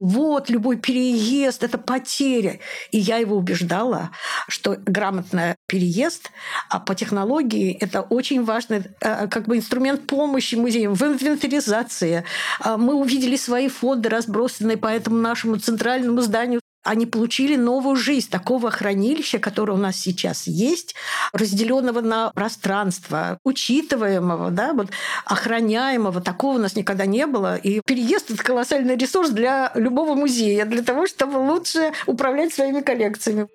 вот, любой переезд – это потеря. И я его убеждала, что грамотный переезд а по технологии – это очень важный э, как бы инструмент помощи музеям в инвентаризации. А мы увидели свои фонды, разбросанные по этому нашему центральному зданию они получили новую жизнь такого хранилища, которое у нас сейчас есть, разделенного на пространство, учитываемого, да, вот, охраняемого. Такого у нас никогда не было. И переезд – это колоссальный ресурс для любого музея, для того, чтобы лучше управлять своими коллекциями.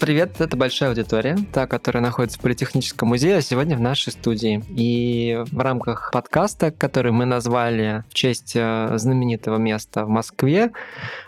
Привет, это большая аудитория, та, которая находится в Политехническом музее, а сегодня в нашей студии. И в рамках подкаста, который мы назвали в честь э, знаменитого места в Москве,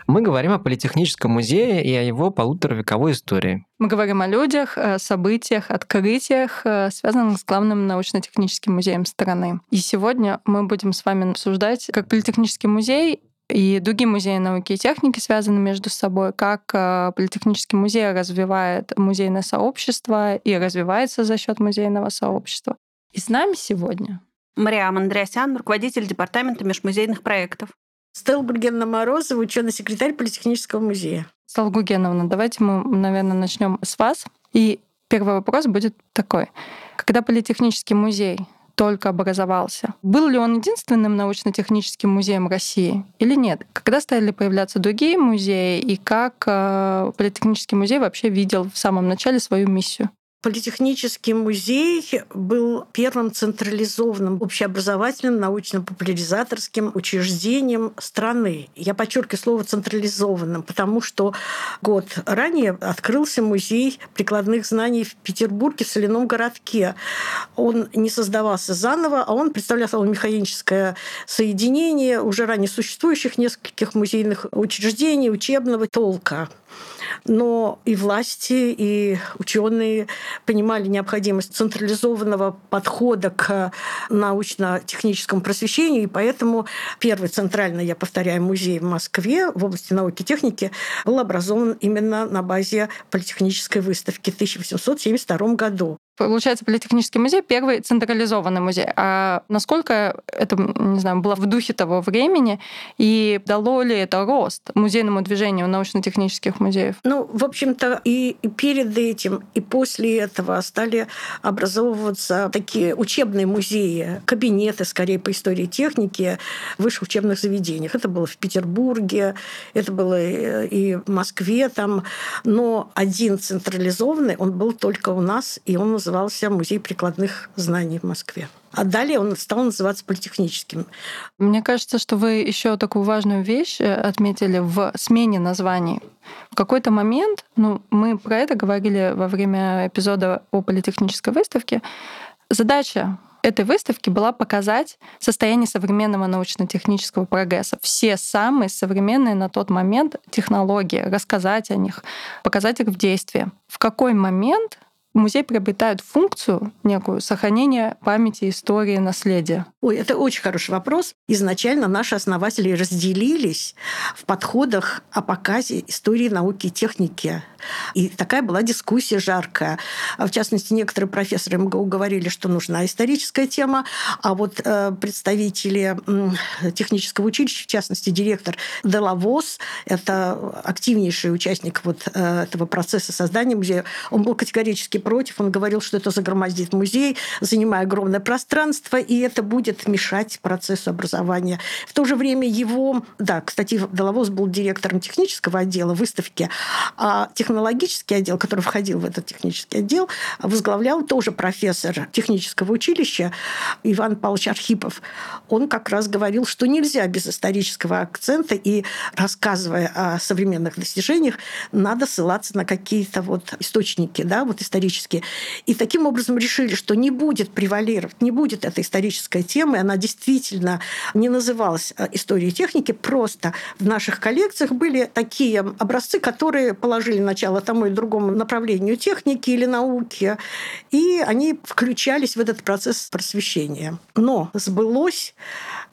мы говорим о Политехническом музее и о его полуторавековой истории. Мы говорим о людях, событиях, открытиях, э, связанных с главным научно-техническим музеем страны. И сегодня мы будем с вами обсуждать, как Политехнический музей и другие музеи науки и техники связаны между собой, как э, Политехнический музей развивает музейное сообщество и развивается за счет музейного сообщества. И с нами сегодня Мариам Андреасян, руководитель департамента межмузейных проектов. Стелла Гургеновна Морозова, ученый секретарь Политехнического музея. Стелла Гургеновна, давайте мы, наверное, начнем с вас. И первый вопрос будет такой. Когда Политехнический музей только образовался. Был ли он единственным научно-техническим музеем России или нет? Когда стали появляться другие музеи и как э, Политехнический музей вообще видел в самом начале свою миссию? Политехнический музей был первым централизованным общеобразовательным научно-популяризаторским учреждением страны. Я подчеркиваю слово централизованным, потому что год ранее открылся музей прикладных знаний в Петербурге, в соляном городке. Он не создавался заново, а он представлял собой механическое соединение уже ранее существующих нескольких музейных учреждений учебного толка но и власти, и ученые понимали необходимость централизованного подхода к научно-техническому просвещению, и поэтому первый центральный, я повторяю, музей в Москве в области науки и техники был образован именно на базе политехнической выставки в 1872 году. Получается, Политехнический музей — первый централизованный музей. А насколько это, не знаю, было в духе того времени, и дало ли это рост музейному движению научно-технических музеев? Ну, в общем-то, и перед этим, и после этого стали образовываться такие учебные музеи, кабинеты, скорее, по истории техники в высших учебных заведениях. Это было в Петербурге, это было и в Москве там, но один централизованный, он был только у нас, и он назывался Музей прикладных знаний в Москве. А далее он стал называться политехническим. Мне кажется, что вы еще такую важную вещь э, отметили в смене названий. В какой-то момент, ну, мы про это говорили во время эпизода о политехнической выставке, задача этой выставки была показать состояние современного научно-технического прогресса. Все самые современные на тот момент технологии, рассказать о них, показать их в действии. В какой момент музей приобретает функцию некую сохранения памяти, истории, наследия? Ой, это очень хороший вопрос. Изначально наши основатели разделились в подходах о показе истории науки и техники. И такая была дискуссия жаркая. В частности, некоторые профессоры МГУ говорили, что нужна историческая тема, а вот э, представители технического училища, в частности, директор Делавос, это активнейший участник вот э, этого процесса создания музея, он был категорически против, он говорил, что это загромоздит музей, занимая огромное пространство, и это будет мешать процессу образования. В то же время его, да, кстати, Доловоз был директором технического отдела выставки, а технологический отдел, который входил в этот технический отдел, возглавлял тоже профессор технического училища Иван Павлович Архипов. Он как раз говорил, что нельзя без исторического акцента, и рассказывая о современных достижениях, надо ссылаться на какие-то вот источники, да, вот исторические исторические. И таким образом решили, что не будет превалировать, не будет эта историческая тема, и она действительно не называлась э, историей техники, просто в наших коллекциях были такие образцы, которые положили начало тому и другому направлению техники или науки, и они включались в этот процесс просвещения. Но сбылось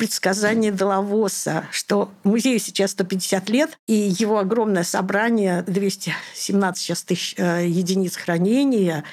предсказание Делавоса, что музею сейчас 150 лет, и его огромное собрание, 217 сейчас тысяч э, единиц хранения,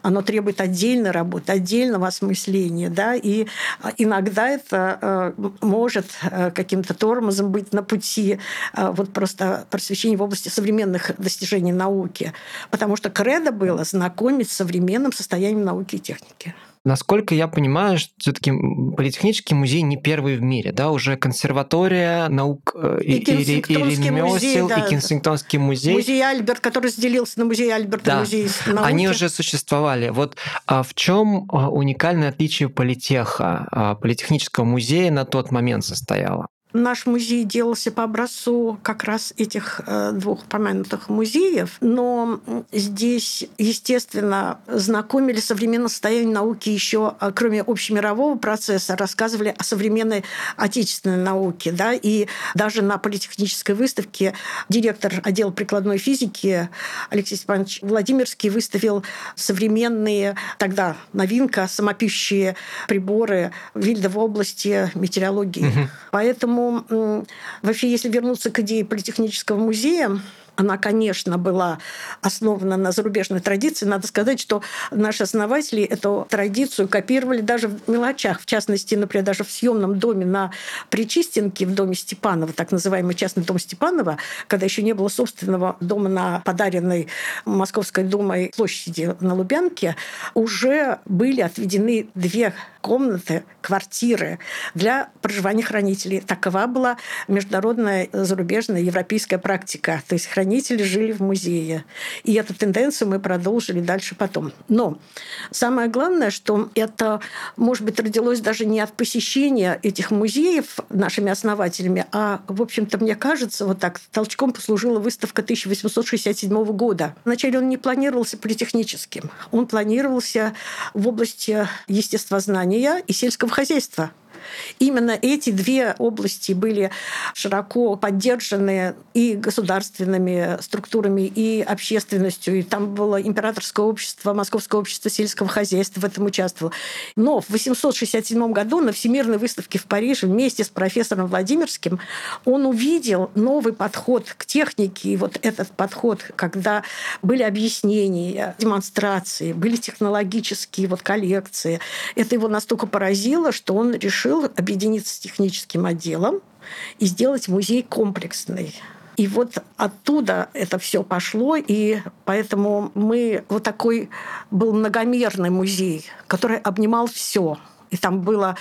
оно требует отдельной работы, отдельного осмысления, да, и иногда это э, может э, каким-то тормозом быть на пути вот просто просвещения в области современных достижений науки, потому что кредо было знакомить с современным состоянием науки и техники. Насколько я понимаю, все-таки политехнический музей не первый в мире, да, уже консерватория наук э, и, и, и, и музей, да. и Кенсингтонский музей. Музей Альберт, который разделился на музей Альберт да. и музей науки. Они уже существовали. Вот а в чем а, уникальное отличие политеха, а, политехнического музея на тот момент состояло? Наш музей делался по образцу как раз этих э, двух упомянутых музеев, но здесь, естественно, знакомили современное состояние науки еще, э, кроме общемирового процесса, рассказывали о современной отечественной науке. Да? И даже на политехнической выставке директор отдела прикладной физики Алексей Степанович Владимирский выставил современные, тогда новинка, самопищие приборы Вильда в области метеорологии. Угу. Поэтому Поэтому вообще, если вернуться к идее политехнического музея, она, конечно, была основана на зарубежной традиции. Надо сказать, что наши основатели эту традицию копировали даже в мелочах. В частности, например, даже в съемном доме на Причистенке, в доме Степанова, так называемый частный дом Степанова, когда еще не было собственного дома на подаренной Московской думой площади на Лубянке, уже были отведены две комнаты, квартиры для проживания хранителей. Такова была международная, зарубежная, европейская практика. То есть хранители жили в музее. И эту тенденцию мы продолжили дальше потом. Но самое главное, что это, может быть, родилось даже не от посещения этих музеев нашими основателями, а, в общем-то, мне кажется, вот так толчком послужила выставка 1867 года. Вначале он не планировался политехническим. Он планировался в области естествознания и сельского хозяйства. Именно эти две области были широко поддержаны и государственными структурами, и общественностью. И там было императорское общество, Московское общество сельского хозяйства в этом участвовало. Но в 867 году на Всемирной выставке в Париже вместе с профессором Владимирским он увидел новый подход к технике. И вот этот подход, когда были объяснения, демонстрации, были технологические вот коллекции, это его настолько поразило, что он решил решил объединиться с техническим отделом и сделать музей комплексный. И вот оттуда это все пошло, и поэтому мы вот такой был многомерный музей, который обнимал все. И там было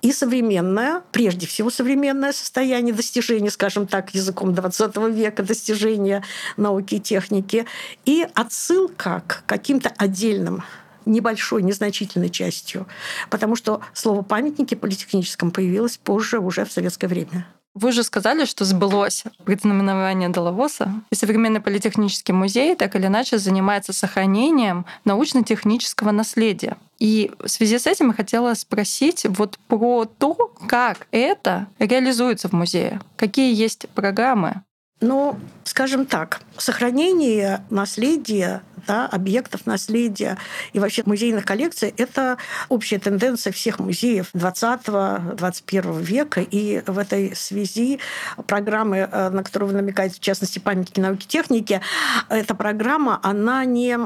и современное, прежде всего современное состояние достижения, скажем так, языком 20 века, достижения науки и техники, и отсылка к каким-то отдельным небольшой, незначительной частью, потому что слово «памятники» политехническом появилось позже, уже в советское время. Вы же сказали, что сбылось предзнаменование Доловоса. И современный политехнический музей так или иначе занимается сохранением научно-технического наследия. И в связи с этим я хотела спросить вот про то, как это реализуется в музее. Какие есть программы? Ну, скажем так, сохранение наследия да, объектов наследия и вообще музейных коллекций – это общая тенденция всех музеев 20-21 века. И в этой связи программы, э, на которую вы намекаете, в частности, памятники науки и техники, эта программа, она не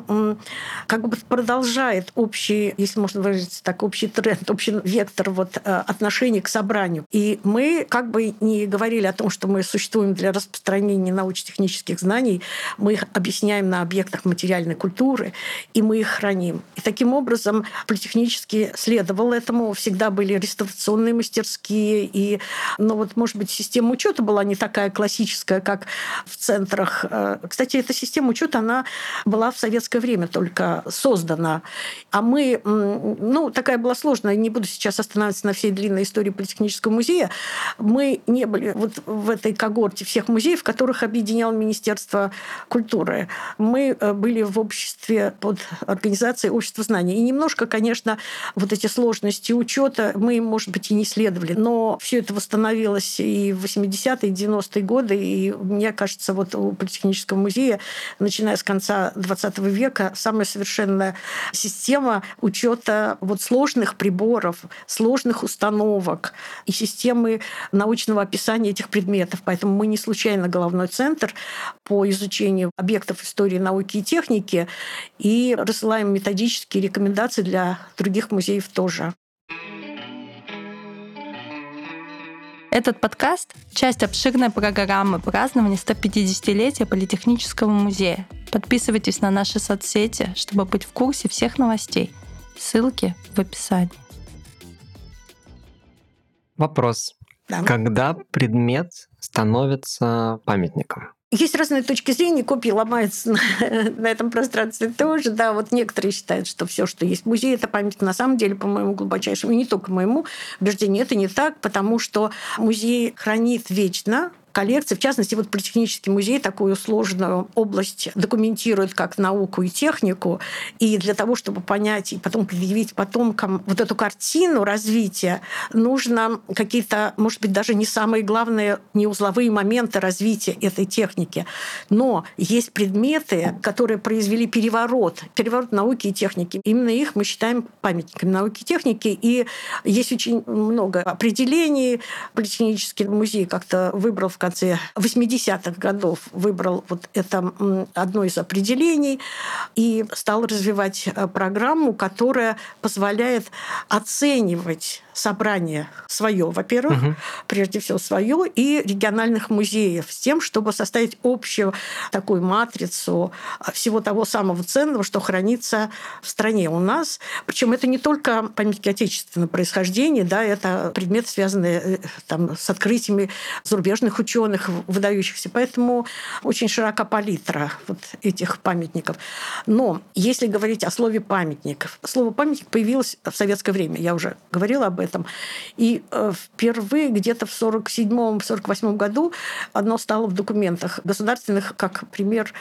как бы продолжает общий, если можно выразиться так, общий тренд, общий вектор вот, э, отношений к собранию. И мы как бы не говорили о том, что мы существуем для распространения научно-технических знаний, мы их объясняем на объектах материальной культуры, и мы их храним. И таким образом политехнически следовал этому. Всегда были реставрационные мастерские. И, ну вот, может быть, система учета была не такая классическая, как в центрах. Э, кстати, эта система учета, она была в советское время только создана. А мы, ну, такая была сложная, не буду сейчас останавливаться на всей длинной истории политехнического музея, мы не были вот в этой когорте всех музеев, которых объединял Министерство культуры. Мы э, были в обществе под организацией общества знаний. И немножко, конечно, вот эти сложности учета мы, может быть, и не следовали. Но все это восстановилось становилось и в 80-е, и 90-е годы. И мне кажется, вот у Политехнического музея, начиная с конца 20 века, самая совершенная система учета вот сложных приборов, сложных установок и системы научного описания этих предметов. Поэтому мы не случайно головной центр по изучению объектов истории, науки и техники и рассылаем методические рекомендации для других музеев тоже. Этот подкаст – часть обширной программы празднования 150-летия Политехнического музея. Подписывайтесь на наши соцсети, чтобы быть в курсе всех новостей. Ссылки в описании. Вопрос. Да. Когда предмет становится памятником? Есть разные точки зрения, копии ломаются на, на этом пространстве тоже. Да, вот некоторые считают, что все, что есть в музее, это памятник. На самом деле, по моему глубочайшему, и не только моему убеждению, это не так, потому что музей хранит вечно коллекции. В частности, вот Политехнический музей такую сложную область документирует как науку и технику. И для того, чтобы понять и потом предъявить потомкам вот эту картину развития, нужно какие-то, может быть, даже не самые главные, не узловые моменты развития этой техники. Но есть предметы, которые произвели переворот, переворот науки и техники. Именно их мы считаем памятниками науки и техники. И есть очень много определений. Политехнический музей как-то выбрал в конце 80-х годов выбрал вот это одно из определений и стал развивать э, программу, которая позволяет оценивать собрание свое, во-первых, угу. прежде всего свое, и региональных музеев с тем, чтобы составить общую такую матрицу всего того самого ценного, что хранится в стране у нас. Причем это не только памятники отечественного происхождения, да, это предметы, связанные э, там, с открытиями зарубежных ученых, выдающихся. Поэтому очень широка палитра вот этих памятников. Но если говорить о слове памятник, слово памятник появилось в советское время. Я уже говорила об этом. И э, впервые где-то в 47-48 году оно стало в документах государственных как пример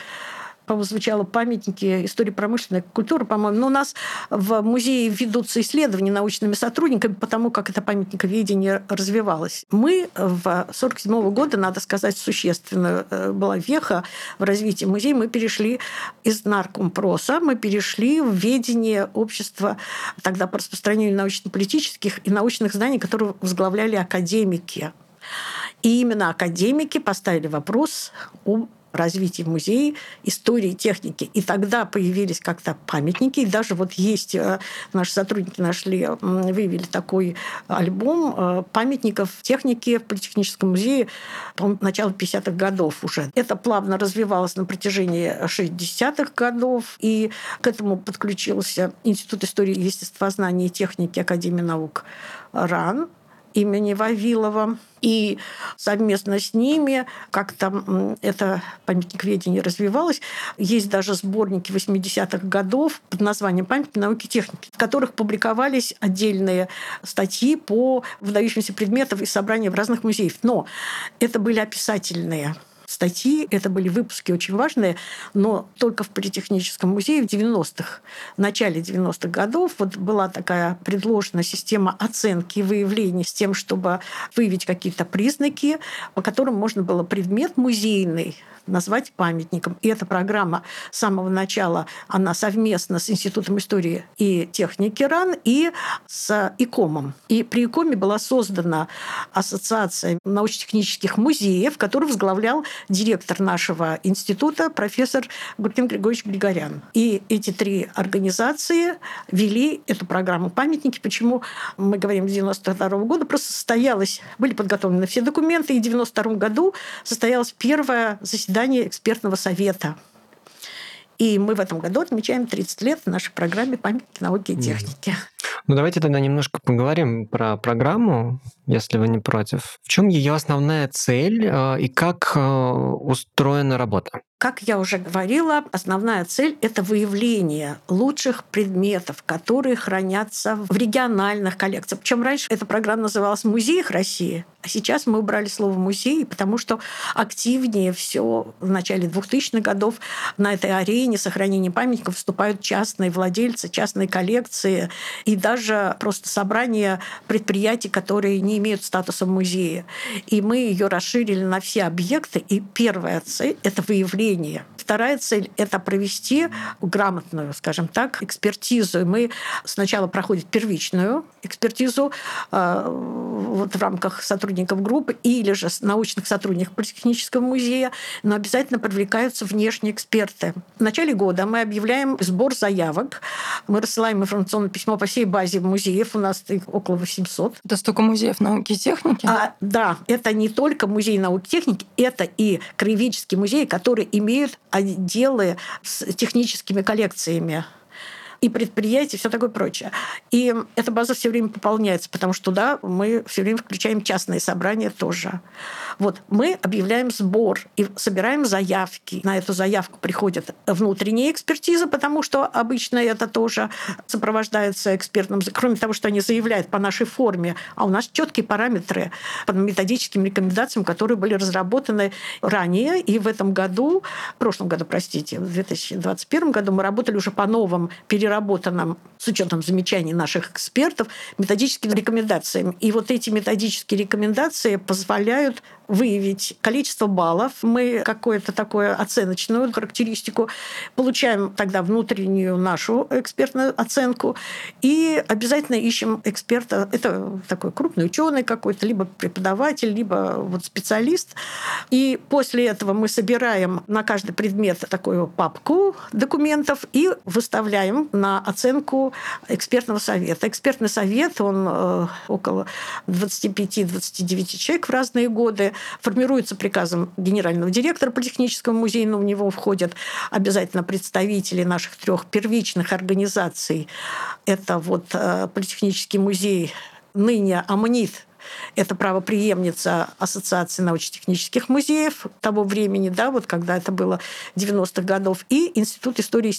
по-моему, звучало памятники истории промышленной культуры, по-моему. Но у нас в музее ведутся исследования научными сотрудниками по тому, как это памятниковедение развивалось. Мы в 1947 года, надо сказать, существенная э, была веха в развитии музея. Мы перешли из наркомпроса, мы перешли в ведение общества тогда по распространению научно-политических и научных знаний, которые возглавляли академики. И именно академики поставили вопрос о развитии музея, истории техники. И тогда появились как-то памятники. И даже вот есть, э, наши сотрудники нашли, выявили такой альбом э, памятников техники в Политехническом музее, начала 50-х годов уже. Это плавно развивалось на протяжении 60-х годов. И к этому подключился Институт истории естествознания и техники Академии наук РАН имени Вавилова. И совместно с ними как-то это памятникведение развивалось. Есть даже сборники 80-х годов под названием «Памятники науки и техники», в которых публиковались отдельные статьи по выдающимся предметам и собрания в разных музеях. Но это были описательные статьи. Это были выпуски очень важные, но только в Политехническом музее в 90-х, в начале 90-х годов вот была такая предложена система оценки и выявления с тем, чтобы выявить какие-то признаки, по которым можно было предмет музейный назвать памятником. И эта программа с самого начала, она совместно с Институтом истории и техники РАН и с ИКОМом. И при ИКОМе была создана Ассоциация научно-технических музеев, которую возглавлял директор нашего института, профессор Гуркин Григорьевич Григорян. И эти три организации вели эту программу «Памятники». Почему мы говорим с 92 года? Просто состоялось, были подготовлены все документы, и в 92 году состоялось первое заседание экспертного совета и мы в этом году отмечаем 30 лет в нашей программе «Памятники науки и техники». Ну, давайте тогда немножко поговорим про программу, если вы не против. В чем ее основная цель э, и как э, устроена работа? Как я уже говорила, основная цель – это выявление лучших предметов, которые хранятся в региональных коллекциях. Причем раньше эта программа называлась «Музеях России», а сейчас мы убрали слово «музей», потому что активнее все в начале 2000-х годов на этой арене сохранения памятников выступают частные владельцы, частные коллекции и даже просто собрания предприятий, которые не имеют статуса музея. И мы ее расширили на все объекты. И первая цель – это выявление поколения. Вторая цель – это провести грамотную, скажем так, экспертизу. И мы сначала проходим первичную экспертизу э, вот в рамках сотрудников группы или же научных сотрудников Политехнического музея, но обязательно привлекаются внешние эксперты. В начале года мы объявляем сбор заявок. Мы рассылаем информационное письмо по всей базе музеев. У нас их около 800. Это столько музеев науки и техники? А, да, это не только музей науки и техники, это и краеведческие музеи, которые имеют отделы с техническими коллекциями и предприятий, все такое прочее. И эта база все время пополняется, потому что туда мы все время включаем частные собрания тоже. Вот мы объявляем сбор и собираем заявки. На эту заявку приходят внутренние экспертизы, потому что обычно это тоже сопровождается экспертным, кроме того, что они заявляют по нашей форме, а у нас четкие параметры по методическим рекомендациям, которые были разработаны ранее. И в этом году, в прошлом году, простите, в 2021 году мы работали уже по новым переработкам переработанным, с учетом замечаний наших экспертов, методическим рекомендациям. И вот эти методические рекомендации позволяют выявить количество баллов. Мы какую-то такую оценочную характеристику получаем тогда внутреннюю нашу экспертную оценку и обязательно ищем эксперта. Это такой крупный ученый какой-то, либо преподаватель, либо вот специалист. И после этого мы собираем на каждый предмет такую папку документов и выставляем на оценку экспертного совета. Экспертный совет, он э, около 25-29 человек в разные годы, формируется приказом генерального директора Политехнического музея, но в него входят обязательно представители наших трех первичных организаций. Это вот э, Политехнический музей, ныне АМНИТ, это правоприемница Ассоциации научно-технических музеев того времени, да, вот когда это было 90-х годов, и Институт истории и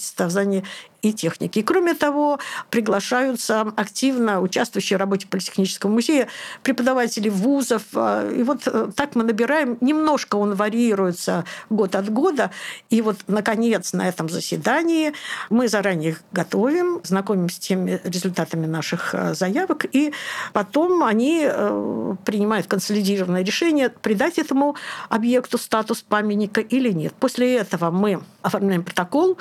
и техники. И кроме того, приглашаются активно участвующие в работе Политехнического музея преподаватели вузов. А, и вот э, так мы набираем. Немножко он варьируется год от года. И вот, наконец, на этом заседании мы заранее их готовим, знакомимся с теми результатами наших э, заявок, и потом они э, принимают консолидированное решение, придать этому объекту статус памятника или нет. После этого мы оформляем протокол,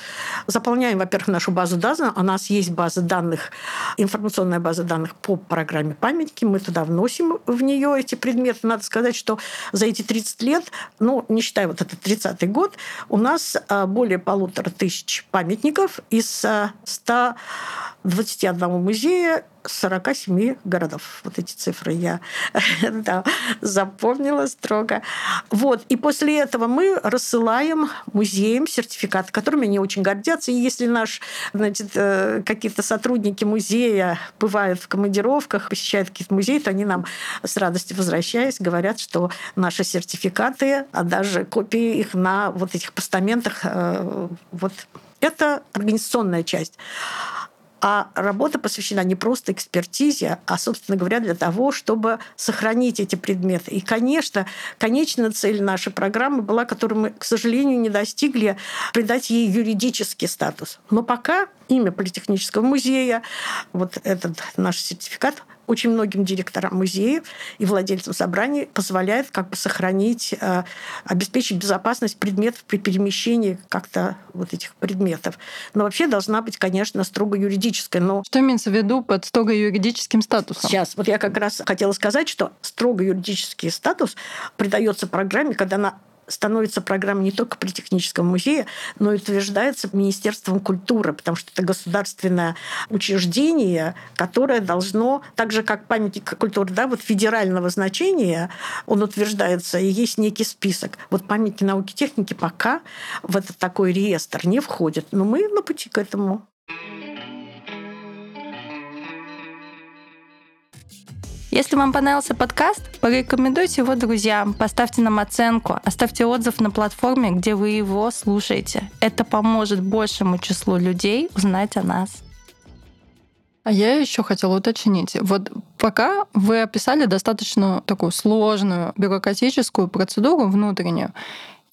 заполняем, во-первых, нашу базу данных. У нас есть база данных, информационная база данных по программе памятники. Мы туда вносим в нее эти предметы. Надо сказать, что за эти 30 лет, ну, не считая вот этот 30-й год, у нас а, более полутора тысяч памятников из 121 музея 47 городов. Вот эти цифры я да, запомнила строго. Вот. И после этого мы рассылаем музеям сертификаты, которыми они очень гордятся. И если наш, значит, э, какие-то сотрудники музея бывают в командировках, посещают какие-то музеи, то они нам с радостью возвращаясь говорят, что наши сертификаты, а даже копии их на вот этих постаментах, э, вот это организационная часть. А работа посвящена не просто экспертизе, а, собственно говоря, для того, чтобы сохранить эти предметы. И, конечно, конечная цель нашей программы была, которую мы, к сожалению, не достигли, придать ей юридический статус. Но пока имя Политехнического музея, вот этот наш сертификат очень многим директорам музеев и владельцам собраний позволяет как бы сохранить, э, обеспечить безопасность предметов при перемещении как-то вот этих предметов. Но вообще должна быть, конечно, строго юридическая. Но... Что имеется в виду под строго юридическим статусом? Сейчас. Вот я как раз хотела сказать, что строго юридический статус придается программе, когда она становится программой не только при техническом музее, но и утверждается Министерством культуры, потому что это государственное учреждение, которое должно, так же как памятник культуры, да, вот федерального значения, он утверждается, и есть некий список. Вот памятники науки и техники пока в этот такой реестр не входят, но мы на пути к этому. Если вам понравился подкаст, порекомендуйте его друзьям, поставьте нам оценку, оставьте отзыв на платформе, где вы его слушаете. Это поможет большему числу людей узнать о нас. А я еще хотела уточнить. Вот пока вы описали достаточно такую сложную бюрократическую процедуру внутреннюю,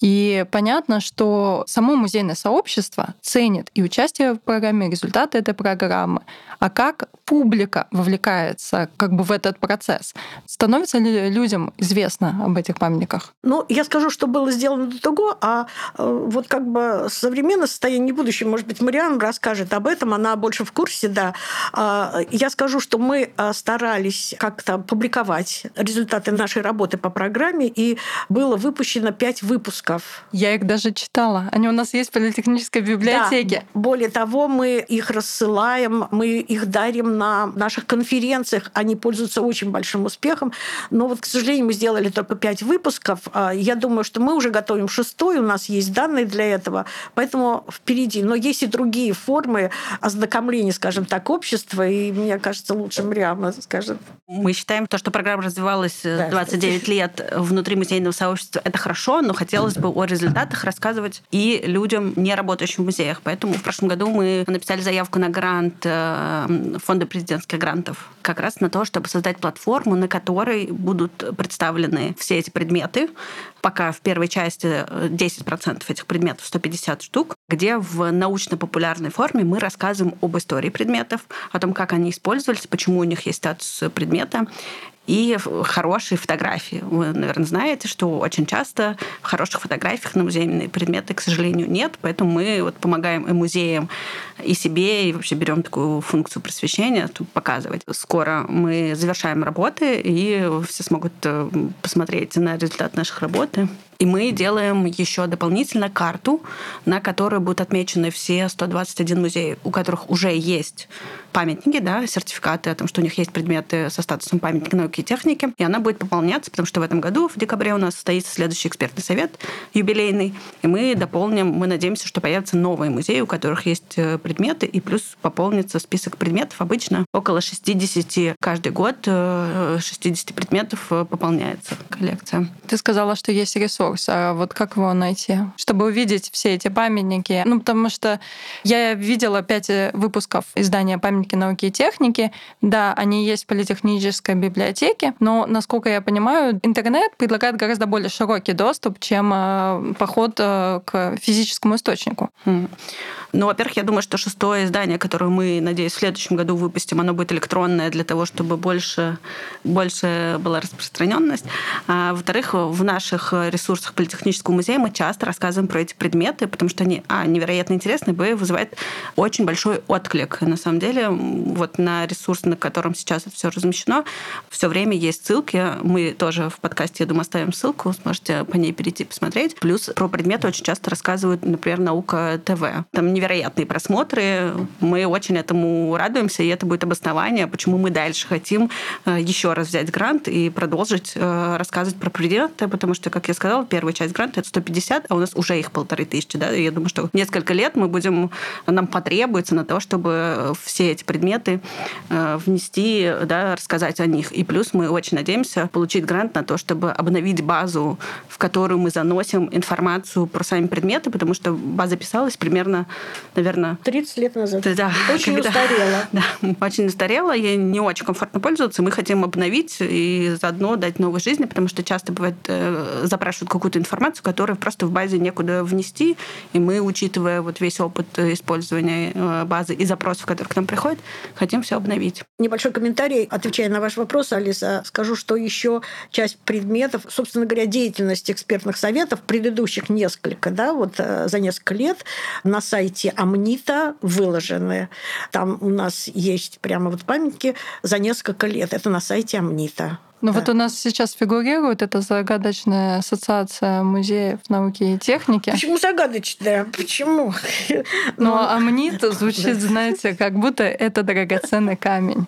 и понятно, что само музейное сообщество ценит и участие в программе, и результаты этой программы. А как публика вовлекается как бы в этот процесс? Становится ли людям известно об этих памятниках? Ну, я скажу, что было сделано до того, а э, вот как бы современное состояние будущее, может быть, Мариан расскажет об этом, она больше в курсе, да. А, я скажу, что мы э, старались как-то публиковать результаты нашей работы по программе, и было выпущено пять выпусков выпусков. Я их даже читала. Они у нас есть в политехнической библиотеке. Да. Более того, мы их рассылаем, мы их дарим на наших конференциях. Они пользуются очень большим успехом. Но вот, к сожалению, мы сделали только пять выпусков. А, я думаю, что мы уже готовим шестой, у нас есть данные для этого, поэтому впереди. Но есть и другие формы ознакомления, скажем так, общества, и мне кажется, лучше Мриама скажет. Мы считаем то, что программа развивалась да, 29 лет внутри музейного сообщества, это хорошо, но хотелось бы о результатах рассказывать и людям, не работающим в музеях. Поэтому в прошлом году мы написали заявку на грант э, Фонда президентских грантов как раз на то, чтобы создать платформу, на которой будут представлены все эти предметы. Пока в первой части 10% этих предметов, 150 штук, где в научно-популярной форме мы рассказываем об истории предметов, о том, как они использовались, почему у них есть статус предмета, и хорошие фотографии. Вы, наверное, знаете, что очень часто в хороших фотографиях на музейные предметы, к сожалению, нет, поэтому мы вот помогаем и музеям, и себе, и вообще берем такую функцию просвещения, показывать. Скоро мы завершаем работы, и все смогут э, посмотреть на результат наших работы. И мы делаем еще дополнительно карту, на которой будут отмечены все 121 музеев, у которых уже есть памятники, да, сертификаты о том, что у них есть предметы со статусом памятника науки и техники. И она будет пополняться, потому что в этом году, в декабре, у нас состоится следующий экспертный совет юбилейный. И мы дополним, мы надеемся, что появятся новые музеи, у которых есть э, предметы, и плюс пополнится список предметов. Обычно около 60 каждый год, 60 э, предметов э, пополняется коллекция. Ты сказала, что есть ресурс. А вот как его найти? Чтобы увидеть все эти памятники. Ну, потому что я видела пять выпусков издания памятники науки и техники. Да, они есть в политехнической библиотеке, но, насколько я понимаю, интернет предлагает гораздо более широкий доступ, чем э, поход э, к физическому источнику. Ну, во-первых, я думаю, что шестое издание, которое мы, надеюсь, в следующем году выпустим, оно будет электронное для того, чтобы больше, больше была распространенность. А, во-вторых, в наших ресурсах Политехнического музея мы часто рассказываем про эти предметы, потому что они, а, невероятно интересны, б, вызывают очень большой отклик. На самом деле, вот на ресурс, на котором сейчас все размещено, все время есть ссылки. Мы тоже в подкасте, я думаю, оставим ссылку, сможете по ней перейти посмотреть. Плюс про предметы очень часто рассказывают, например, наука ТВ. Там невероятные просмотры. Мы очень этому радуемся, и это будет обоснование, почему мы дальше хотим э, еще раз взять грант и продолжить э, рассказывать про предметы, потому что, как я сказала, первая часть гранта это 150, а у нас уже их полторы тысячи. Да? И я думаю, что несколько лет мы будем, нам потребуется на то, чтобы все эти предметы э, внести, да, рассказать о них. И плюс мы очень надеемся получить грант на то, чтобы обновить базу, в которую мы заносим информацию про сами предметы, потому что база писалась примерно наверное... 30 лет назад. Да, очень когда, устарела. Да, очень устарела, ей не очень комфортно пользоваться. Мы хотим обновить и заодно дать новой жизни, потому что часто бывает э, запрашивают какую-то информацию, которую просто в базе некуда внести, и мы, учитывая вот весь опыт использования э, базы и запросов, которые к нам приходят, хотим все обновить. Небольшой комментарий, отвечая на ваш вопрос, Алиса, скажу, что еще часть предметов, собственно говоря, деятельности экспертных советов, предыдущих несколько, да, вот э, за несколько лет на сайте Амнита выложены. Там у нас есть прямо вот памятники за несколько лет. Это на сайте Амнита. Ну да. вот у нас сейчас фигурирует эта загадочная ассоциация музеев науки и техники. Почему загадочная? Почему? Ну, амнит звучит, знаете, как будто это драгоценный камень.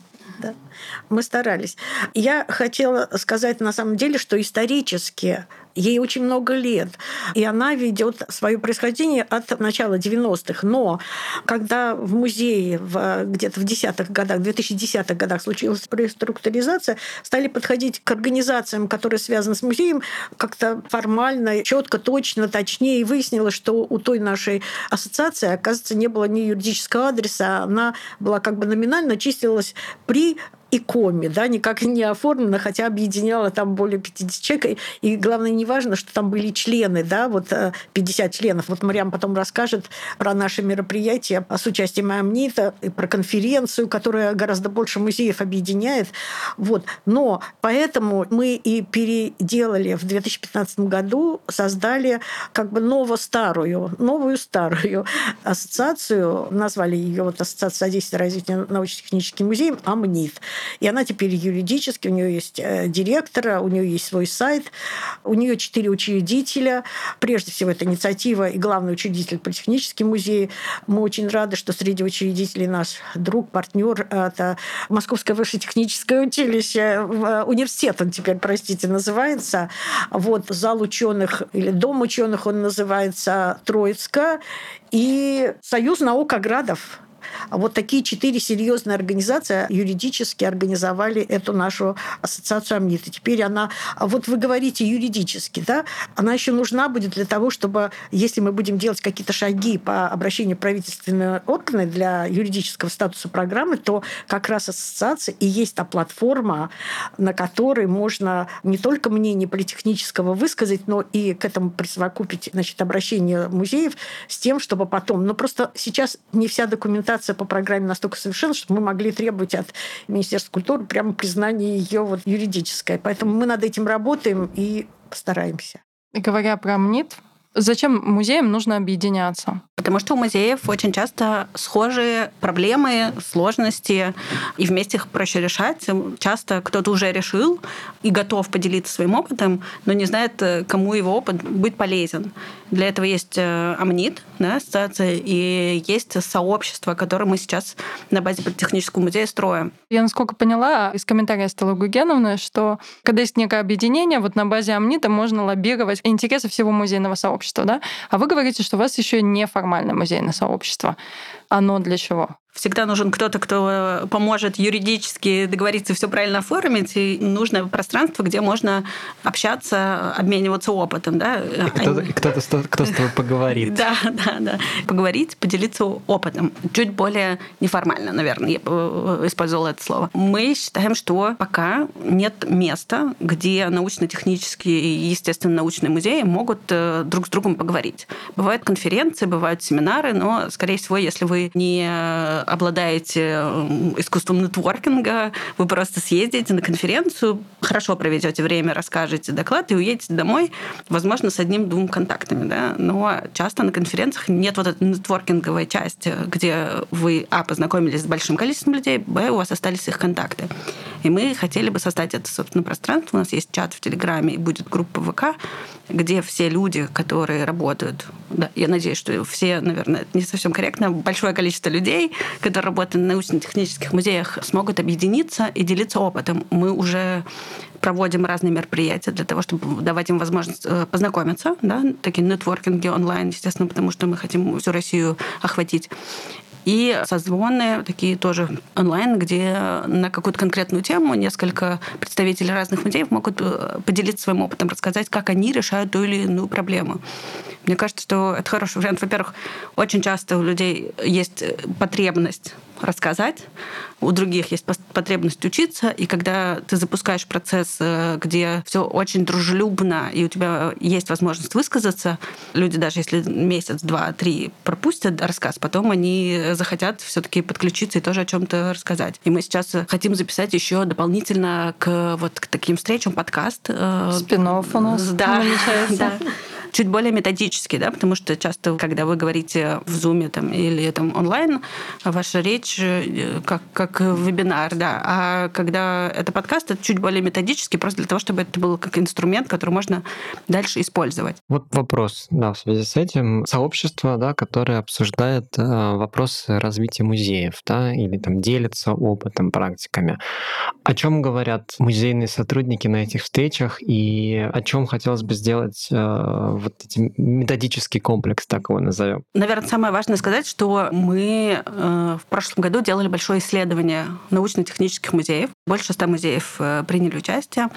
Мы старались. Я хотела сказать на самом деле, что исторически ей очень много лет, и она ведет свое происхождение от начала 90-х. Но когда в музее в, где-то в десятых годах, 2010-х годах случилась реструктуризация, стали подходить к организациям, которые связаны с музеем, как-то формально, четко, точно, точнее, и выяснилось, что у той нашей ассоциации, оказывается, не было ни юридического адреса, она была как бы номинально числилась при и коми, да, никак не оформлено, хотя объединяла там более 50 человек. И главное, не важно, что там были члены, да, вот 50 э, членов. Вот Мариам потом расскажет про наши мероприятия с участием Амнита и про конференцию, которая гораздо больше музеев объединяет. Вот. Но поэтому мы и переделали в 2015 году, создали как бы ново-старую, новую старую ассоциацию, назвали ее вот Ассоциация содействия развития научно-техническим музеем «Амнит». И она теперь юридически, у нее есть э, директор, у нее есть свой сайт, у нее четыре учредителя. Прежде всего, это инициатива и главный учредитель Политехнический музей. Мы очень рады, что среди учредителей наш друг, партнер, это Московское высшее техническое училище, э, университет он теперь, простите, называется. Вот зал ученых или дом ученых он называется Троицка и Союз наук Аградов а вот такие четыре серьезные организации юридически организовали эту нашу ассоциацию Амнита. Теперь она, а вот вы говорите юридически, да, она еще нужна будет для того, чтобы, если мы будем делать какие-то шаги по обращению правительственные органы для юридического статуса программы, то как раз ассоциация и есть та платформа, на которой можно не только мнение политехнического высказать, но и к этому присовокупить значит, обращение музеев с тем, чтобы потом... Ну, просто сейчас не вся документация документация по программе настолько совершенна, что мы могли требовать от Министерства культуры прямо признания ее вот юридическое. Поэтому мы над этим работаем и постараемся. Говоря про МНИТ, Зачем музеям нужно объединяться? Потому что у музеев очень часто схожие проблемы, сложности, и вместе их проще решать. Часто кто-то уже решил и готов поделиться своим опытом, но не знает, э, кому его опыт будет полезен. Для этого есть э, Амнит, да, ассоциация, и есть сообщество, которое мы сейчас на базе Политехнического музея строим. Я, насколько поняла из комментария Стеллы Гугеновны, что когда есть некое объединение, вот на базе Амнита можно лоббировать интересы всего музейного сообщества, да? А вы говорите, что у вас еще неформальное музейное сообщество. Оно для чего? Всегда нужен кто-то, кто поможет юридически договориться все правильно оформить, и нужно пространство, где можно общаться, обмениваться опытом. Да? И кто-то, Они... кто, -то, кто с тобой поговорит. Да, да, да. Поговорить, поделиться опытом. Чуть более неформально, наверное, я использовала это слово. Мы считаем, что пока нет места, где научно-технические и, естественно, научные музеи могут э, друг с другом поговорить. Бывают конференции, бывают семинары, но, скорее всего, если вы не обладаете искусством нетворкинга, вы просто съездите на конференцию, хорошо проведете время, расскажете доклад и уедете домой, возможно, с одним-двум контактами. Да? Но часто на конференциях нет вот этой нетворкинговой части, где вы, а, познакомились с большим количеством людей, б, у вас остались их контакты. И мы хотели бы создать это, собственно, пространство. У нас есть чат в Телеграме и будет группа ВК, где все люди, которые работают, да, я надеюсь, что все, наверное, это не совсем корректно, большое количество людей, которые работают в научно-технических музеях, смогут объединиться и делиться опытом. Мы уже проводим разные мероприятия для того, чтобы давать им возможность э, познакомиться, да, такие нетворкинги онлайн, естественно, потому что мы хотим всю Россию охватить и созвоны такие тоже онлайн, где на какую-то конкретную тему несколько представителей разных музеев могут э, поделиться своим опытом, рассказать, как они решают ту или иную проблему. Мне кажется, что это хороший вариант. Во-первых, очень часто у людей есть потребность рассказать, у других есть потребность учиться, и когда ты запускаешь процесс, э, где все очень дружелюбно, и у тебя есть возможность высказаться, люди даже если месяц, два, три пропустят рассказ, потом они захотят все-таки подключиться и тоже о чем-то рассказать. И мы сейчас хотим записать еще дополнительно к вот к таким встречам подкаст. Спинов у нас да, намечается. Да чуть более методический, да, потому что часто, когда вы говорите в Zoom там, или там онлайн, ваша речь э, как, как вебинар, да, а когда это подкаст, это чуть более методический, просто для того, чтобы это был как инструмент, который можно дальше использовать. Вот вопрос, да, в связи с этим. Сообщество, да, которое обсуждает э, вопросы развития музеев, да, или там делится опытом, практиками. О чем говорят музейные сотрудники на этих встречах и о чем хотелось бы сделать э, вот эти методический комплекс, так его назовем? Наверное, самое важное сказать, что мы э, в прошлом году делали большое исследование научно-технических музеев. Больше ста музеев э, приняли участие.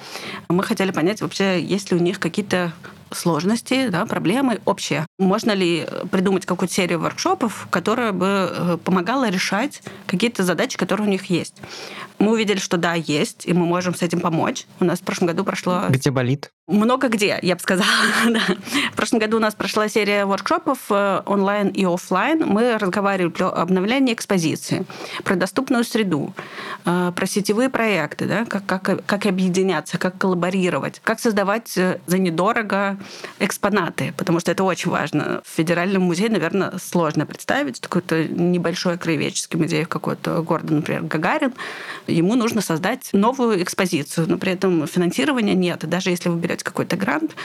Мы хотели понять вообще, есть ли у них какие-то сложности, да, проблемы общие. Можно ли придумать какую-то серию воркшопов, которая бы э, помогала решать какие-то задачи, которые у них есть? Мы увидели, что да, есть, и мы можем с этим помочь. У нас в прошлом году прошло... Где болит? Много где, я бы сказала. да. В прошлом году у нас прошла серия воркшопов э, онлайн и офлайн. Мы разговаривали про обновление экспозиции, про доступную среду, э, про сетевые проекты, да, как, как, как объединяться, как коллаборировать, как создавать за недорого экспонаты, потому что это очень важно. В Федеральном музее, наверное, сложно представить какой-то небольшой краеведческий музей какой-то города, например, Гагарин. Ему нужно создать новую экспозицию, но при этом финансирования нет. даже если вы берете какой-то грант,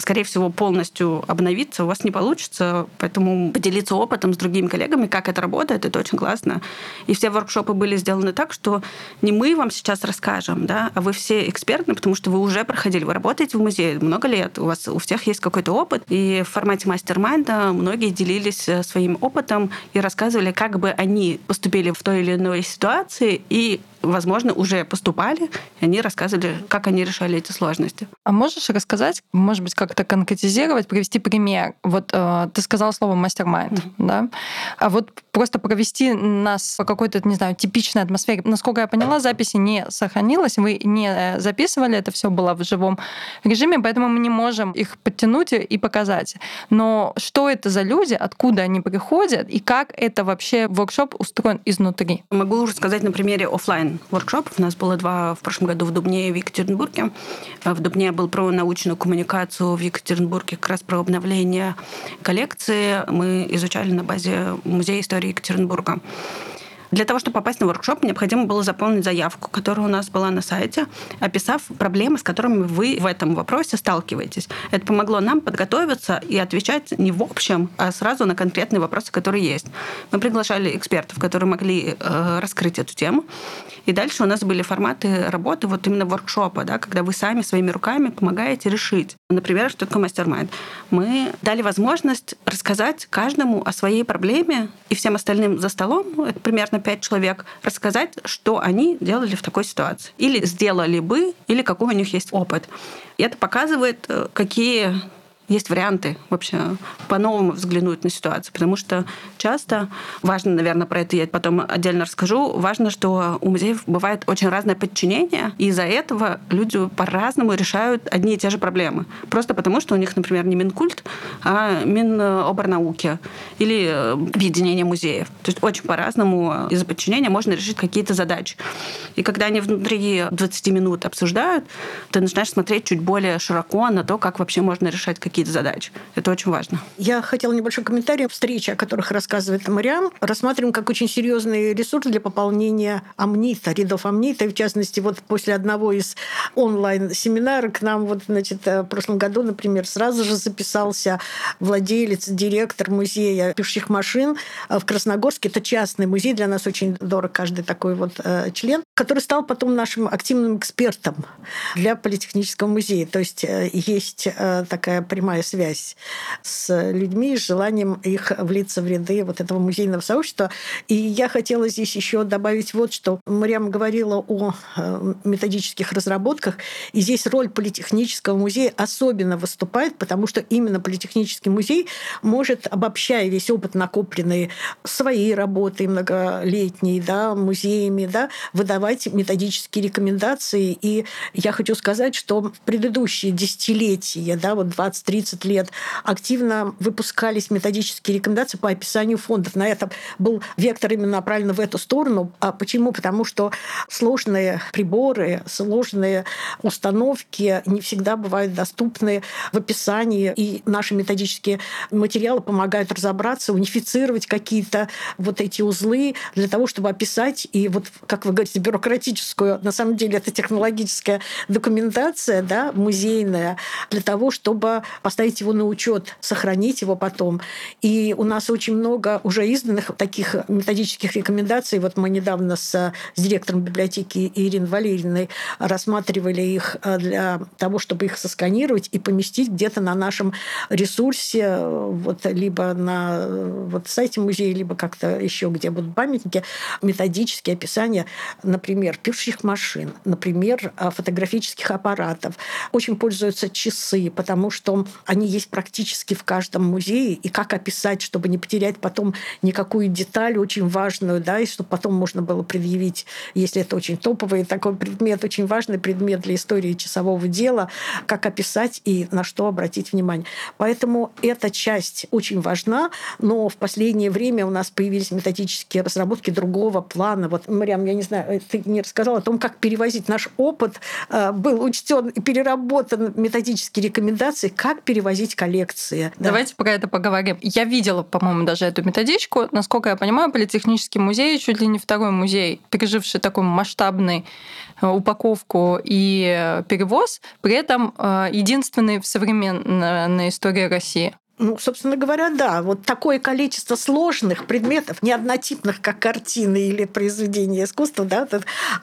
скорее всего, полностью обновиться у вас не получится. Поэтому поделиться опытом с другими коллегами, как это работает, это очень классно. И все воркшопы были сделаны так, что не мы вам сейчас расскажем, да, а вы все экспертны, потому что вы уже проходили, вы работаете в музее много лет, у вас всех есть какой-то опыт. И в формате мастер-майнда многие делились э, своим опытом и рассказывали, как бы они поступили в той или иной ситуации и возможно, уже поступали, и они рассказывали, как они решали эти сложности. А можешь рассказать, может быть, как-то конкретизировать, привести пример? Вот э, ты сказал слово мастер-майнд, mm-hmm. да? А вот просто провести нас по какой-то, не знаю, типичной атмосфере. Насколько я поняла, записи не сохранилось, вы не э, записывали, это все было в живом режиме, поэтому мы не можем их подтянуть и показать. Но что это за люди, откуда они приходят, и как это вообще воркшоп устроен изнутри? Могу рассказать на примере офлайн онлайн-воркшопов. У нас было два в прошлом году в Дубне и в Екатеринбурге. Э, в Дубне был про научную коммуникацию, в Екатеринбурге как раз про обновление коллекции. Мы изучали на базе Музея истории Екатеринбурга. Для того, чтобы попасть на воркшоп, необходимо было заполнить заявку, которая у нас была на сайте, описав проблемы, с которыми вы в этом вопросе сталкиваетесь. Это помогло нам подготовиться и отвечать не в общем, а сразу на конкретные вопросы, которые есть. Мы приглашали экспертов, которые могли э, раскрыть эту тему. И дальше у нас были форматы работы вот именно воркшопа, да, когда вы сами своими руками помогаете решить. Например, что такое мастер-майнд? Мы дали возможность рассказать каждому о своей проблеме и всем остальным за столом, ну, это примерно пять человек, рассказать, что они делали в такой ситуации. Или сделали бы, или какой у них есть опыт. И это показывает, э, какие есть варианты вообще по-новому взглянуть на ситуацию, потому что часто, важно, наверное, про это я потом отдельно расскажу, важно, что у музеев бывает очень разное подчинение, и из-за этого люди по-разному решают одни и те же проблемы. Просто потому, что у них, например, не Минкульт, а Миноборнауки или э, объединение музеев. То есть очень по-разному из-за подчинения можно решить какие-то задачи. И когда они внутри 20 минут обсуждают, ты начинаешь смотреть чуть более широко на то, как вообще можно решать какие какие-то задачи. Это очень важно. Я хотела небольшой комментарий. Встречи, о которых рассказывает Мариам, рассматриваем как очень серьезный ресурс для пополнения амнита, рядов амнита. И в частности, вот после одного из онлайн-семинаров к нам вот, значит, в прошлом году, например, сразу же записался владелец, директор музея пишущих машин в Красногорске. Это частный музей, для нас очень дорог каждый такой вот э, член, который стал потом нашим активным экспертом для политехнического музея. То есть э, есть э, такая прямая прямая связь с людьми, с желанием их влиться в ряды вот этого музейного сообщества. И я хотела здесь еще добавить вот что. Мариам говорила о э, методических разработках, и здесь роль политехнического музея особенно выступает, потому что именно политехнический музей может, обобщая весь опыт, накопленный своей работой многолетней, да, музеями, да, выдавать методические рекомендации. И я хочу сказать, что предыдущие десятилетия, да, вот 20 30 лет активно выпускались методические рекомендации по описанию фондов. На это был вектор именно направлен в эту сторону. А почему? Потому что сложные приборы, сложные установки не всегда бывают доступны в описании, и наши методические материалы помогают разобраться, унифицировать какие-то вот эти узлы для того, чтобы описать и вот, как вы говорите, бюрократическую, на самом деле это технологическая документация, да, музейная, для того, чтобы поставить его на учет, сохранить его потом. И у нас очень много уже изданных таких методических рекомендаций. Вот мы недавно с, с директором библиотеки Ириной Валерьевной рассматривали их э, для того, чтобы их сосканировать и поместить где-то на нашем ресурсе, вот, либо на вот, сайте музея, либо как-то еще, где будут памятники, методические описания, например, пишущих машин, например, э, фотографических аппаратов. Очень пользуются часы, потому что они есть практически в каждом музее, и как описать, чтобы не потерять потом никакую деталь очень важную, да, и чтобы потом можно было предъявить, если это очень топовый такой предмет, очень важный предмет для истории часового дела, как описать и на что обратить внимание. Поэтому эта часть очень важна, но в последнее время у нас появились методические разработки другого плана. Вот, Мариам, я не знаю, ты не рассказала о том, как перевозить наш опыт, э, был учтен и переработан методические рекомендации, как перевозить коллекции. Давайте да. про это поговорим. Я видела, по-моему, даже эту методичку. Насколько я понимаю, Политехнический музей чуть ли не второй музей, переживший такой масштабный э, упаковку и перевоз, при этом э, единственный в современной истории России. Ну, собственно говоря, да. Вот такое количество сложных предметов, не однотипных, как картины или произведения искусства, да,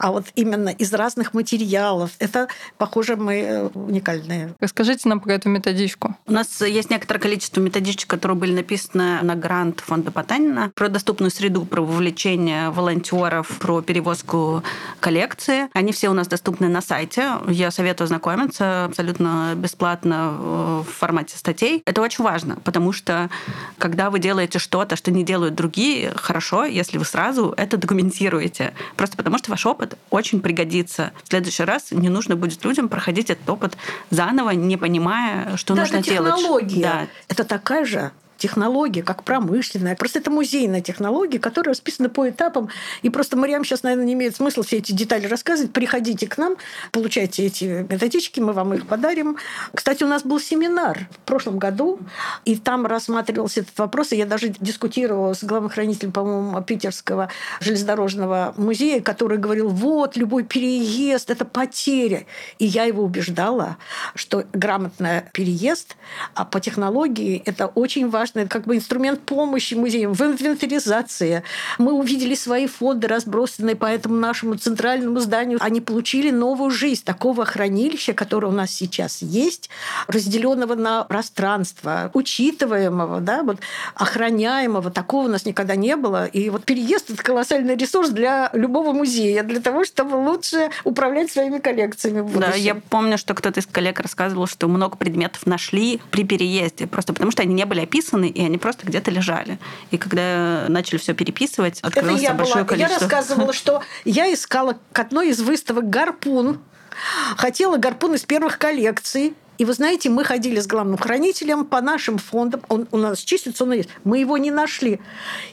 а вот именно из разных материалов. Это, похоже, мы э, уникальные. Расскажите нам про эту методичку. У нас есть некоторое количество методичек, которые были написаны на грант фонда Потанина про доступную среду, про вовлечение волонтеров, про перевозку коллекции. Они все у нас доступны на сайте. Я советую ознакомиться абсолютно бесплатно в формате статей. Это очень важно важно, потому что когда вы делаете что-то, что не делают другие, хорошо, если вы сразу это документируете. Просто потому что ваш опыт очень пригодится. В следующий раз не нужно будет людям проходить этот опыт заново, не понимая, что да, нужно это делать. Технология. Да. Это такая же технология, как промышленная. Просто это музейная технология, которая расписана по этапам. И просто Мариам сейчас, наверное, не имеет смысла все эти детали рассказывать. Приходите к нам, получайте эти методички, мы вам их подарим. Кстати, у нас был семинар в прошлом году, и там рассматривался этот вопрос, и я даже дискутировала с главным хранителем, по-моему, Питерского железнодорожного музея, который говорил, вот, любой переезд – это потеря. И я его убеждала, что грамотный переезд а по технологии – это очень важно важный как бы инструмент помощи музеям в инвентаризации. Мы увидели свои фонды, разбросанные по этому нашему центральному зданию. Они получили новую жизнь такого хранилища, которое у нас сейчас есть, разделенного на пространство, учитываемого, да, вот, охраняемого. Такого у нас никогда не было. И вот переезд – это колоссальный ресурс для любого музея, для того, чтобы лучше управлять своими коллекциями. Да, я помню, что кто-то из коллег рассказывал, что много предметов нашли при переезде, просто потому что они не были описаны написаны, и они просто где-то лежали. И когда начали все переписывать, открылось Это я большое была, количество. Я рассказывала, что я искала к одной из выставок гарпун. Хотела гарпун из первых коллекций. И вы знаете, мы ходили с главным хранителем по нашим фондам. Он у нас чистится, он есть. Мы его не нашли.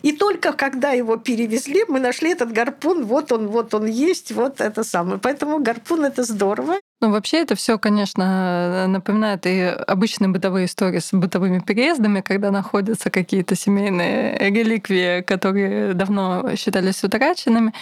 И только когда его перевезли, мы нашли этот гарпун. Вот он, вот он есть, вот это самое. Поэтому гарпун это здорово. Ну, вообще это все, конечно, напоминает и обычные бытовые истории с бытовыми переездами, когда находятся какие-то семейные реликвии, которые давно считались утраченными.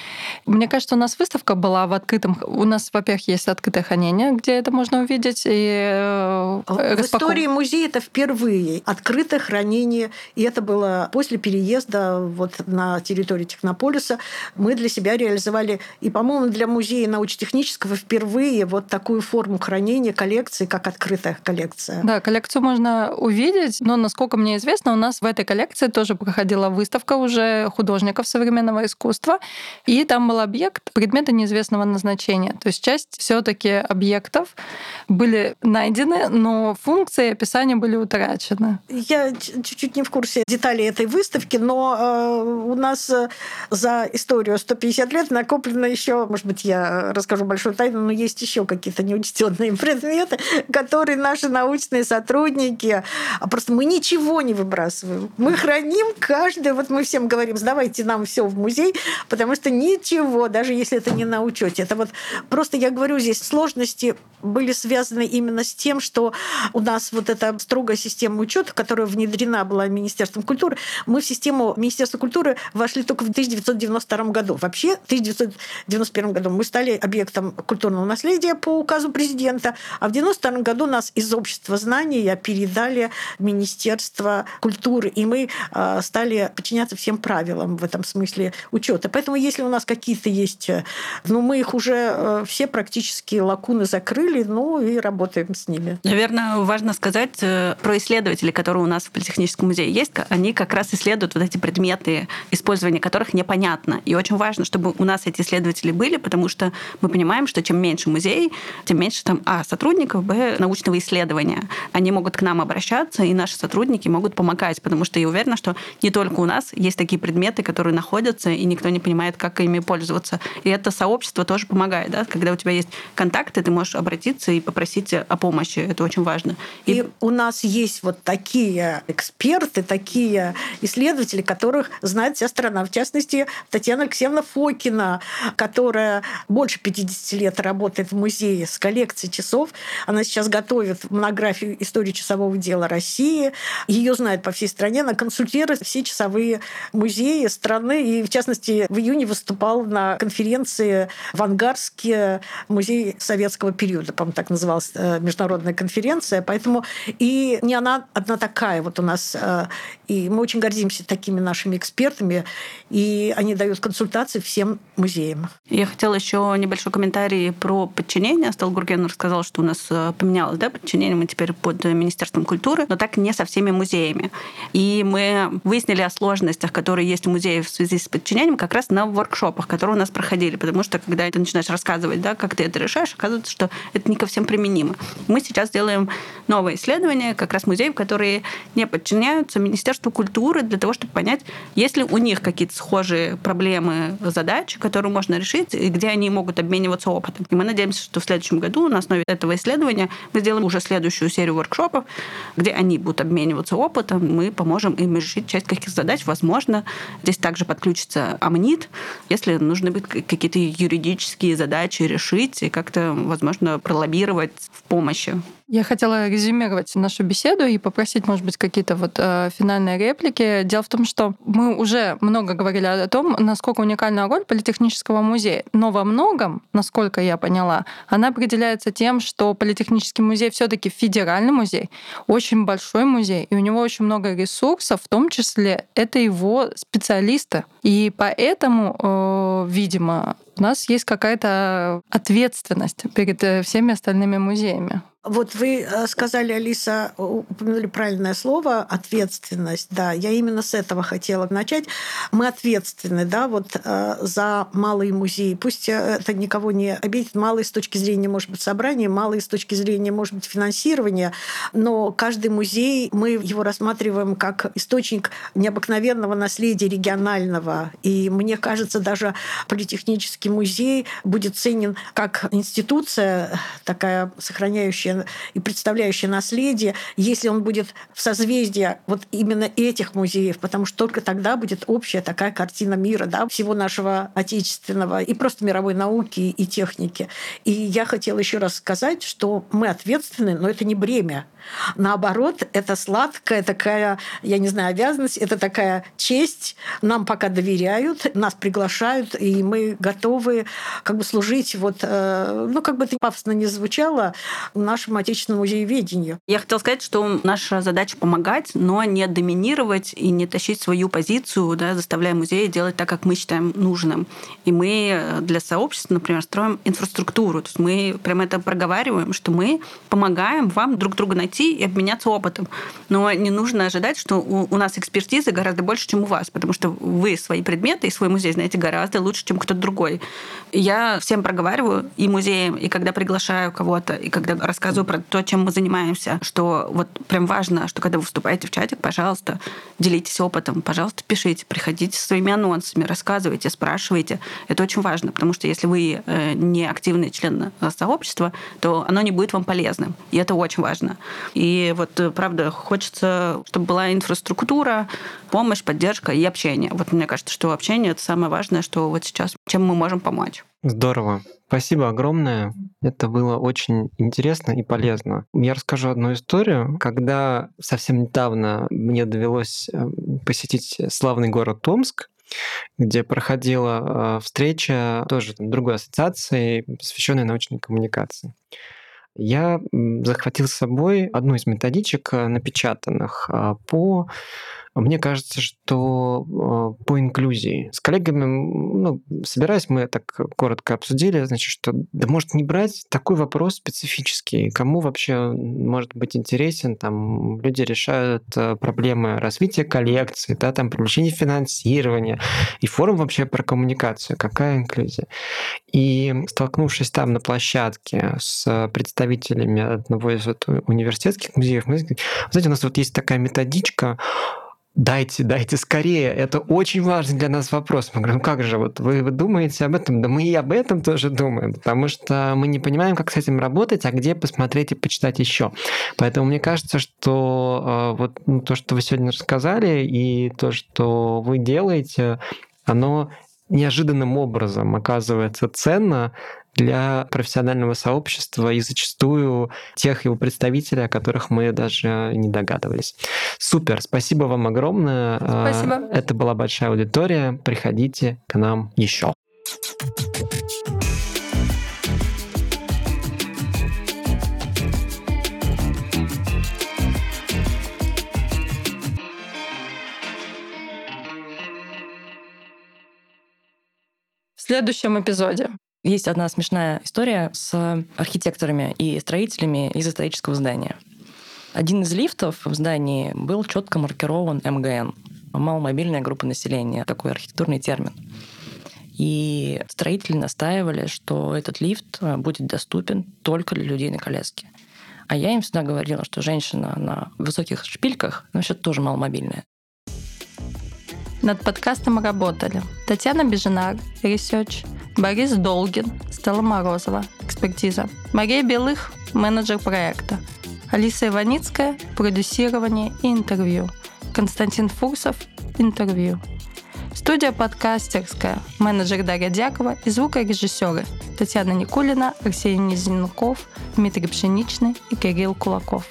Мне кажется, у нас выставка была в открытом... У нас, во-первых, есть открытое хранение, где это можно увидеть. И э, в истории музея это впервые открытое хранение. И это было после переезда вот на территорию Технополиса. Мы для себя реализовали, и, по-моему, для музея научно-технического впервые вот так такую форму хранения коллекции, как открытая коллекция. Да, коллекцию можно увидеть, но, насколько мне известно, у нас в этой коллекции тоже проходила выставка уже художников современного искусства, и там был объект предмета неизвестного назначения. То есть часть все таки объектов были найдены, но функции и описания были утрачены. Я чуть-чуть не в курсе деталей этой выставки, но э, у нас э, за историю 150 лет накоплено еще, может быть, я расскажу большую тайну, но есть еще какие какие-то неучтенные предметы, которые наши научные сотрудники... А просто мы ничего не выбрасываем. Мы храним каждое... Вот мы всем говорим, сдавайте нам все в музей, потому что ничего, даже если это не на учете. Это вот просто, я говорю, здесь сложности были связаны именно с тем, что у нас вот эта строгая система учета, которая внедрена была Министерством культуры, мы в систему Министерства культуры вошли только в 1992 году. Вообще, в 1991 году мы стали объектом культурного наследия по указу президента, а в 1992 году нас из общества знания передали в Министерство культуры, и мы а, стали подчиняться всем правилам в этом смысле учета. Поэтому, если у нас какие-то есть, э, ну, мы их уже э, все практически лакуны закрыли, ну, и работаем с ними. Наверное, важно сказать э, про исследователей, которые у нас в Политехническом музее есть. Они как раз исследуют вот эти предметы, использование которых непонятно. И очень важно, чтобы у нас эти исследователи были, потому что мы понимаем, что чем меньше музей, тем меньше там, а, сотрудников, б, научного исследования. Они могут к нам обращаться, и наши сотрудники могут помогать, потому что я уверена, что не только у нас есть такие предметы, которые находятся, и никто не понимает, как ими пользоваться. И это сообщество тоже помогает, да? когда у тебя есть контакты, ты можешь обратиться и попросить о помощи. Это очень важно. И, и у нас есть вот такие эксперты, такие исследователи, которых знает вся страна. В частности, Татьяна Алексеевна Фокина, которая больше 50 лет работает в музее с коллекцией часов. Она сейчас готовит монографию «Истории часового дела России». Ее знают по всей стране. Она консультирует все часовые музеи страны. И, в частности, в июне выступал на конференции в Ангарске музей советского периода, по-моему, так называлась э, международная конференция. Поэтому и не она одна такая вот у нас. Э, и мы очень гордимся такими нашими экспертами, и они дают консультации всем музеям. Я хотела еще небольшой комментарий про подчинение. Стал Гурген рассказал, что у нас э, поменялось да, подчинение, мы теперь под Министерством культуры, но так не со всеми музеями. И мы выяснили о сложностях, которые есть в музее в связи с подчинением, как раз на воркшопах, которые у нас проходили. Потому что, когда ты начинаешь рассказывать, да, как ты это решаешь, оказывается, что это не ко всем применимо. Мы сейчас делаем новое исследование, как раз музеев, которые не подчиняются Министерству культуры, для того, чтобы понять, есть ли у них какие-то схожие проблемы, задачи, которые можно решить, и где они могут обмениваться опытом. И мы надеемся, что в следующем году на основе этого исследования мы сделаем уже следующую серию воркшопов, где они будут обмениваться опытом, мы поможем им решить часть каких задач. Возможно, здесь также подключится Амнит, если нужны быть какие-то юридические задачи решить и как-то, возможно, пролоббировать в помощи я хотела резюмировать нашу беседу и попросить, может быть, какие-то вот э, финальные реплики. Дело в том, что мы уже много говорили о том, насколько уникальна роль Политехнического музея. Но во многом, насколько я поняла, она определяется тем, что Политехнический музей все таки федеральный музей, очень большой музей, и у него очень много ресурсов, в том числе это его специалисты. И поэтому, э, видимо, у нас есть какая-то ответственность перед э, всеми остальными музеями. Вот вы э, сказали, Алиса, упомянули правильное слово ответственность. Да, я именно с этого хотела начать. Мы ответственны, да, вот э, за малые музеи. Пусть это никого не обидит. Малые с точки зрения, может быть, собрания, малые с точки зрения, может быть, финансирования. Но каждый музей, мы его рассматриваем как источник необыкновенного наследия регионального. И мне кажется, даже политехнический музей будет ценен как институция, такая сохраняющая и представляющее наследие, если он будет в созвездии вот именно этих музеев, потому что только тогда будет общая такая картина мира, да, всего нашего отечественного и просто мировой науки и техники. И я хотела еще раз сказать, что мы ответственны, но это не бремя. Наоборот, это сладкая такая, я не знаю, обязанность, это такая честь. Нам пока доверяют, нас приглашают, и мы готовы как бы служить вот, э, ну, как бы это пафосно не звучало, нашему отечественному музееведению. Я хотела сказать, что наша задача помогать, но не доминировать и не тащить свою позицию, да, заставляя музеи делать так, как мы считаем нужным. И мы для сообщества, например, строим инфраструктуру. То есть мы прямо это проговариваем, что мы помогаем вам друг друга найти прийти и обменяться опытом. Но не нужно ожидать, что у, у нас экспертизы гораздо больше, чем у вас, потому что вы свои предметы и свой музей знаете гораздо лучше, чем кто-то другой. Я всем проговариваю, и музеям, и когда приглашаю кого-то, и когда рассказываю про то, чем мы занимаемся, что вот прям важно, что когда вы вступаете в чатик, пожалуйста, делитесь опытом, пожалуйста, пишите, приходите со своими анонсами, рассказывайте, спрашивайте. Это очень важно, потому что если вы э, не активный член сообщества, то оно не будет вам полезным. И это очень важно. И вот, э, правда, хочется, чтобы была инфраструктура, помощь, поддержка и общение. Вот мне кажется, что общение — это самое важное, что вот сейчас, чем мы можем помочь. Здорово. Спасибо огромное. Это было очень интересно и полезно. Я расскажу одну историю. Когда совсем недавно мне довелось э, посетить славный город Томск, где проходила э, встреча тоже там, другой ассоциации, посвященной научной коммуникации. Я захватил с собой одну из методичек э, напечатанных по мне кажется, что э, по инклюзии. С коллегами, ну, собираясь, мы так коротко обсудили, значит, что да может не брать такой вопрос специфический, кому вообще может быть интересен, там люди решают э, проблемы развития коллекции, да, там привлечения финансирования, и форум вообще про коммуникацию, какая инклюзия. И столкнувшись там на площадке с представителями одного из вот университетских музеев, мы, знаете, у нас вот есть такая методичка, дайте, дайте скорее, это очень важный для нас вопрос. Мы говорим, как же, вот вы, вы думаете об этом? Да мы и об этом тоже думаем, потому что мы не понимаем, как с этим работать, а где посмотреть и почитать еще. Поэтому мне кажется, что э, вот ну, то, что вы сегодня рассказали, и то, что вы делаете, оно неожиданным образом оказывается ценно для профессионального сообщества и зачастую тех его представителей, о которых мы даже не догадывались. Супер, спасибо вам огромное. Спасибо. Это была большая аудитория. Приходите к нам еще. В следующем эпизоде есть одна смешная история с архитекторами и строителями из исторического здания. Один из лифтов в здании был четко маркирован МГН, маломобильная группа населения, такой архитектурный термин. И строители настаивали, что этот лифт будет доступен только для людей на коляске. А я им всегда говорила, что женщина на высоких шпильках, вообще тоже маломобильная. Над подкастом работали Татьяна Бежинар, ресерч, Борис Долгин, Стелла Морозова, экспертиза, Мария Белых, менеджер проекта, Алиса Иваницкая, продюсирование и интервью, Константин Фурсов, интервью. Студия подкастерская, менеджер Дарья Дякова и звукорежиссеры Татьяна Никулина, Арсений Низенков, Дмитрий Пшеничный и Кирилл Кулаков.